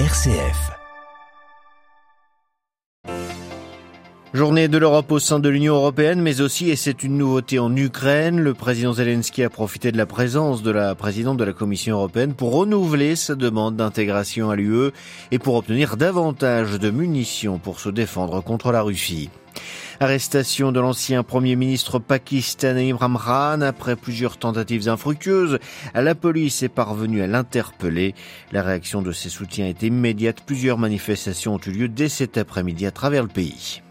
RCF. Journée de l'Europe au sein de l'Union européenne, mais aussi, et c'est une nouveauté en Ukraine, le président Zelensky a profité de la présence de la présidente de la Commission européenne pour renouveler sa demande d'intégration à l'UE et pour obtenir davantage de munitions pour se défendre contre la Russie. Arrestation de l'ancien premier ministre pakistanais Imran Khan après plusieurs tentatives infructueuses. La police est parvenue à l'interpeller. La réaction de ses soutiens est immédiate. Plusieurs manifestations ont eu lieu dès cet après-midi à travers le pays.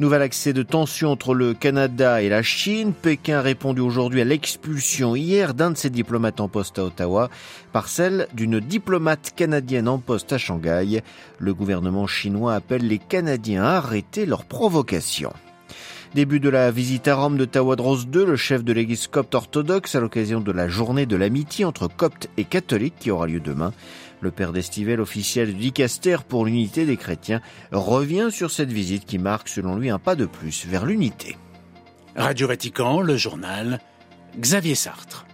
Nouvel accès de tension entre le Canada et la Chine. Pékin a répondu aujourd'hui à l'expulsion hier d'un de ses diplomates en poste à Ottawa par celle d'une diplomate canadienne en poste à Shanghai. Le gouvernement chinois appelle les Canadiens à arrêter leur provocation. Début de la visite à Rome de Tawadros II, le chef de l'église copte orthodoxe, à l'occasion de la journée de l'amitié entre coptes et catholiques qui aura lieu demain. Le père d'Estivelle, officiel du Dicaster pour l'unité des chrétiens, revient sur cette visite qui marque, selon lui, un pas de plus vers l'unité. Radio Vatican, le journal, Xavier Sartre.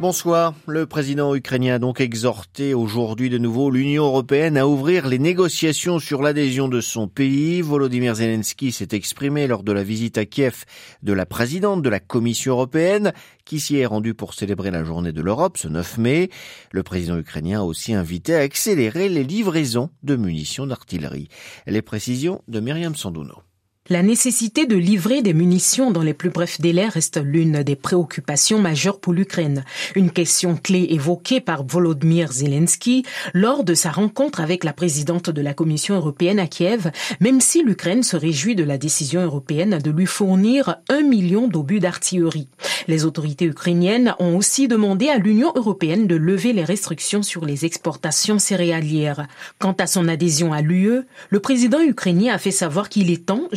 Bonsoir. Le président ukrainien a donc exhorté aujourd'hui de nouveau l'Union européenne à ouvrir les négociations sur l'adhésion de son pays. Volodymyr Zelensky s'est exprimé lors de la visite à Kiev de la présidente de la Commission européenne qui s'y est rendue pour célébrer la journée de l'Europe ce 9 mai. Le président ukrainien a aussi invité à accélérer les livraisons de munitions d'artillerie. Les précisions de Myriam Sandouno. La nécessité de livrer des munitions dans les plus brefs délais reste l'une des préoccupations majeures pour l'Ukraine. Une question clé évoquée par Volodymyr Zelensky lors de sa rencontre avec la présidente de la Commission européenne à Kiev, même si l'Ukraine se réjouit de la décision européenne de lui fournir un million d'obus d'artillerie. Les autorités ukrainiennes ont aussi demandé à l'Union européenne de lever les restrictions sur les exportations céréalières. Quant à son adhésion à l'UE, le président ukrainien a fait savoir qu'il est temps,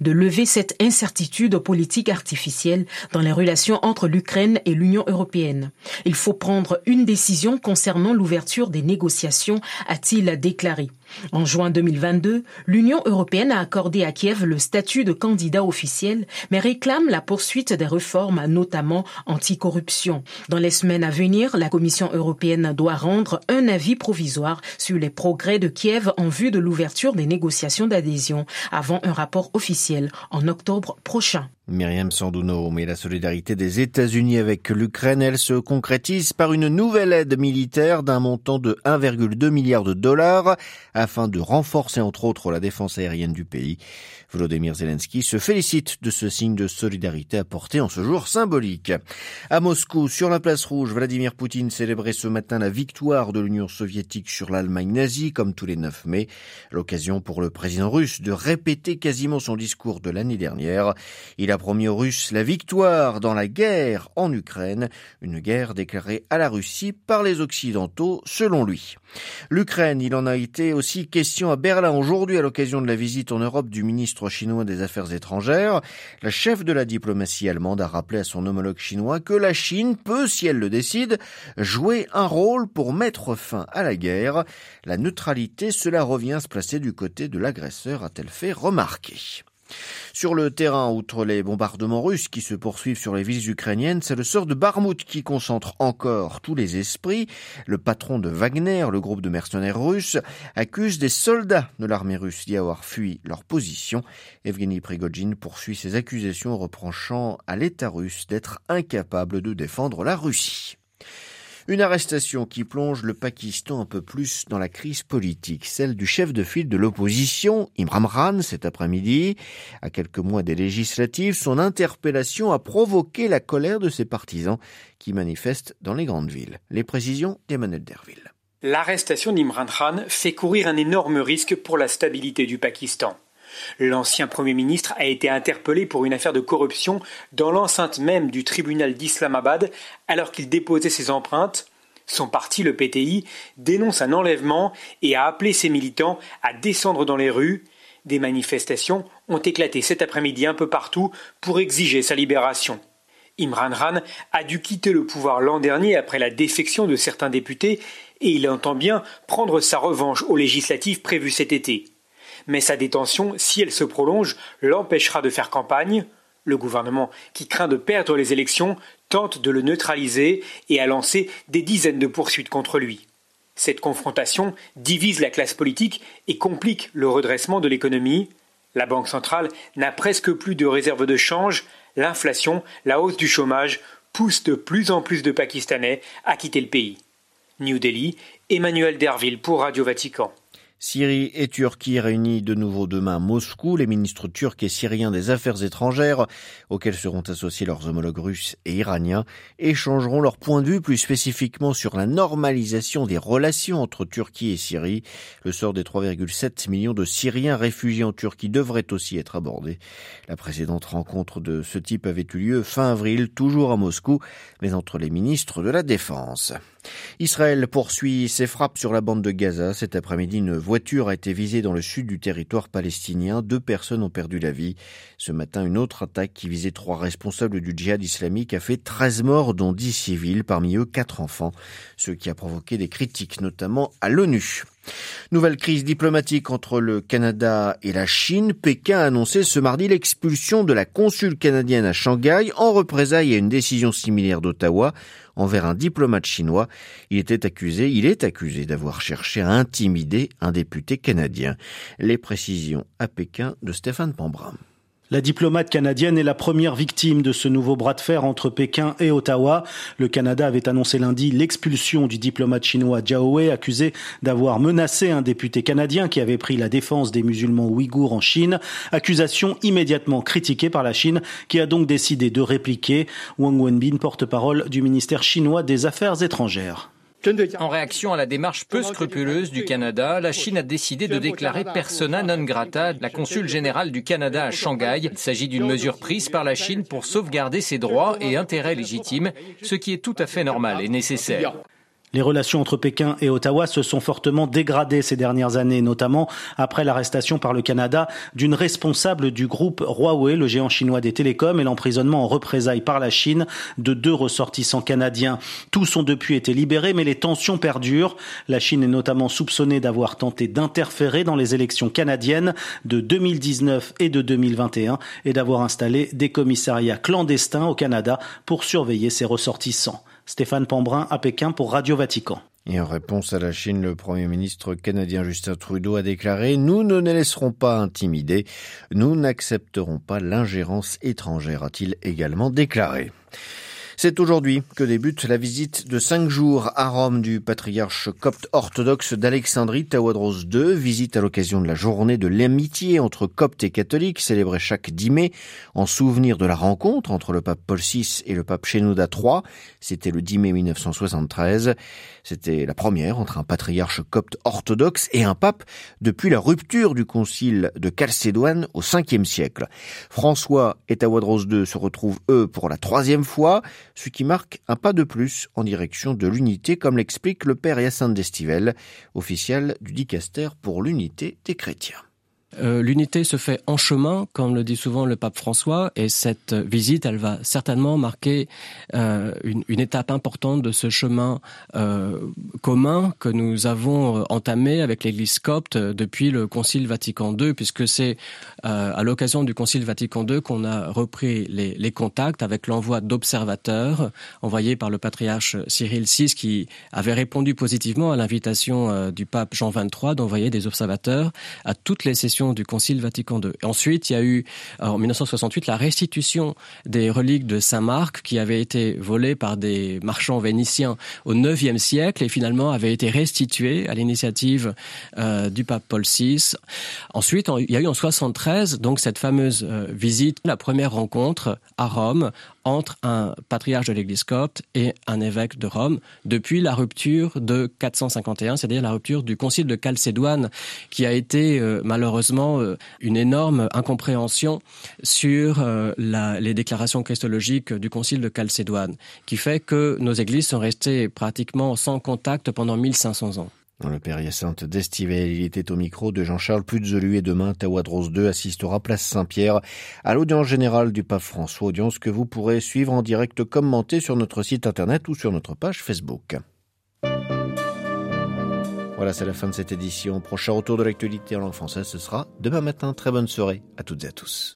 de lever cette incertitude politique artificielle dans les relations entre l'Ukraine et l'Union européenne. Il faut prendre une décision concernant l'ouverture des négociations, a-t-il déclaré. En juin 2022, l'Union européenne a accordé à Kiev le statut de candidat officiel, mais réclame la poursuite des réformes, notamment anticorruption. Dans les semaines à venir, la Commission européenne doit rendre un avis provisoire sur les progrès de Kiev en vue de l'ouverture des négociations d'adhésion avant un rapport officiel en octobre prochain. Myriam Sandouno, mais la solidarité des États-Unis avec l'Ukraine, elle se concrétise par une nouvelle aide militaire d'un montant de 1,2 milliard de dollars afin de renforcer entre autres la défense aérienne du pays. Volodymyr Zelensky se félicite de ce signe de solidarité apporté en ce jour symbolique. À Moscou, sur la place rouge, Vladimir Poutine célébrait ce matin la victoire de l'Union soviétique sur l'Allemagne nazie, comme tous les 9 mai. L'occasion pour le président russe de répéter quasiment son discours de l'année dernière. Il a promis aux Russes la victoire dans la guerre en Ukraine, une guerre déclarée à la Russie par les Occidentaux, selon lui. L'Ukraine, il en a été aussi question à Berlin aujourd'hui à l'occasion de la visite en Europe du ministre chinois des Affaires étrangères, la chef de la diplomatie allemande a rappelé à son homologue chinois que la Chine peut, si elle le décide, jouer un rôle pour mettre fin à la guerre. La neutralité, cela revient à se placer du côté de l'agresseur, a-t-elle fait remarquer. Sur le terrain, outre les bombardements russes qui se poursuivent sur les villes ukrainiennes, c'est le sort de Barmout qui concentre encore tous les esprits. Le patron de Wagner, le groupe de mercenaires russes, accuse des soldats de l'armée russe d'y avoir fui leur position. Evgeny Prigogine poursuit ses accusations reprochant à l'État russe d'être incapable de défendre la Russie. Une arrestation qui plonge le Pakistan un peu plus dans la crise politique, celle du chef de file de l'opposition, Imran Khan, cet après-midi. À quelques mois des législatives, son interpellation a provoqué la colère de ses partisans qui manifestent dans les grandes villes. Les précisions d'Emmanuel Derville. L'arrestation d'Imran Khan fait courir un énorme risque pour la stabilité du Pakistan. L'ancien Premier ministre a été interpellé pour une affaire de corruption dans l'enceinte même du tribunal d'Islamabad alors qu'il déposait ses empreintes. Son parti, le PTI, dénonce un enlèvement et a appelé ses militants à descendre dans les rues. Des manifestations ont éclaté cet après-midi un peu partout pour exiger sa libération. Imran Khan a dû quitter le pouvoir l'an dernier après la défection de certains députés et il entend bien prendre sa revanche aux législatives prévues cet été mais sa détention, si elle se prolonge, l'empêchera de faire campagne. Le gouvernement, qui craint de perdre les élections, tente de le neutraliser et a lancé des dizaines de poursuites contre lui. Cette confrontation divise la classe politique et complique le redressement de l'économie. La Banque centrale n'a presque plus de réserves de change, l'inflation, la hausse du chômage poussent de plus en plus de Pakistanais à quitter le pays. New Delhi, Emmanuel Derville pour Radio Vatican. Syrie et Turquie réunis de nouveau demain Moscou. Les ministres turcs et syriens des Affaires étrangères, auxquels seront associés leurs homologues russes et iraniens, échangeront leur point de vue plus spécifiquement sur la normalisation des relations entre Turquie et Syrie. Le sort des 3,7 millions de Syriens réfugiés en Turquie devrait aussi être abordé. La précédente rencontre de ce type avait eu lieu fin avril, toujours à Moscou, mais entre les ministres de la Défense. Israël poursuit ses frappes sur la bande de Gaza. Cet après-midi, une voiture a été visée dans le sud du territoire palestinien. Deux personnes ont perdu la vie. Ce matin, une autre attaque qui visait trois responsables du djihad islamique a fait 13 morts, dont 10 civils, parmi eux quatre enfants, ce qui a provoqué des critiques, notamment à l'ONU. Nouvelle crise diplomatique entre le Canada et la Chine. Pékin a annoncé ce mardi l'expulsion de la consul canadienne à Shanghai en représailles à une décision similaire d'Ottawa envers un diplomate chinois. Il était accusé, il est accusé d'avoir cherché à intimider un député canadien. Les précisions à Pékin de Stéphane Pambrin. La diplomate canadienne est la première victime de ce nouveau bras de fer entre Pékin et Ottawa. Le Canada avait annoncé lundi l'expulsion du diplomate chinois Zhao Wei, accusé d'avoir menacé un député canadien qui avait pris la défense des musulmans ouïghours en Chine. Accusation immédiatement critiquée par la Chine, qui a donc décidé de répliquer. Wang Wenbin, porte-parole du ministère chinois des Affaires étrangères. En réaction à la démarche peu scrupuleuse du Canada, la Chine a décidé de déclarer persona non grata la consul générale du Canada à Shanghai. Il s'agit d'une mesure prise par la Chine pour sauvegarder ses droits et intérêts légitimes, ce qui est tout à fait normal et nécessaire. Les relations entre Pékin et Ottawa se sont fortement dégradées ces dernières années, notamment après l'arrestation par le Canada d'une responsable du groupe Huawei, le géant chinois des télécoms, et l'emprisonnement en représailles par la Chine de deux ressortissants canadiens. Tous ont depuis été libérés, mais les tensions perdurent. La Chine est notamment soupçonnée d'avoir tenté d'interférer dans les élections canadiennes de 2019 et de 2021 et d'avoir installé des commissariats clandestins au Canada pour surveiller ses ressortissants. Stéphane Pambrin à Pékin pour Radio Vatican. Et en réponse à la Chine, le Premier ministre canadien Justin Trudeau a déclaré ⁇ Nous ne nous laisserons pas intimider, nous n'accepterons pas l'ingérence étrangère ⁇ a-t-il également déclaré. C'est aujourd'hui que débute la visite de cinq jours à Rome du patriarche copte orthodoxe d'Alexandrie, Tawadros II, visite à l'occasion de la journée de l'amitié entre coptes et catholiques, célébrée chaque 10 mai, en souvenir de la rencontre entre le pape Paul VI et le pape Shenouda III. C'était le 10 mai 1973. C'était la première entre un patriarche copte orthodoxe et un pape depuis la rupture du concile de Chalcédoine au 5e siècle. François et Tawadros II se retrouvent, eux, pour la troisième fois ce qui marque un pas de plus en direction de l'unité, comme l'explique le père Hyacinthe d'Estivelle, officiel du dicaster pour l'unité des chrétiens. Euh, l'unité se fait en chemin, comme le dit souvent le pape François, et cette visite, elle va certainement marquer euh, une, étape importante de ce chemin euh, commun que nous avons entamé avec l'Église copte depuis le Concile Vatican II, puisque c'est à l'occasion du Concile Vatican II qu'on a repris les, les contacts avec l'envoi d'observateurs envoyés par le patriarche Cyril VI, qui avait répondu positivement à l'invitation du pape Jean XXIII d'envoyer des observateurs à toutes les sessions du Concile Vatican II. ensuite, il y a eu en 1968 la restitution des reliques de Saint Marc qui avaient été volées par des marchands vénitiens au IXe siècle et finalement avaient été restituées à l'initiative euh, du pape Paul VI. Ensuite, il y a eu en 73 donc cette fameuse euh, visite, la première rencontre à Rome entre un patriarche de l'Église copte et un évêque de Rome depuis la rupture de 451, c'est-à-dire la rupture du concile de Chalcédoine, qui a été euh, malheureusement euh, une énorme incompréhension sur euh, les déclarations christologiques du concile de Chalcédoine, qui fait que nos églises sont restées pratiquement sans contact pendant 1500 ans. Dans le Père Hyacinthe d'Estivel, il était au micro de Jean-Charles Puzelu et demain, Tawadros II assistera place Saint-Pierre à l'audience générale du pape François, audience que vous pourrez suivre en direct commentée sur notre site internet ou sur notre page Facebook. Voilà, c'est la fin de cette édition. Prochain retour de l'actualité en langue française, ce sera demain matin. Très bonne soirée à toutes et à tous.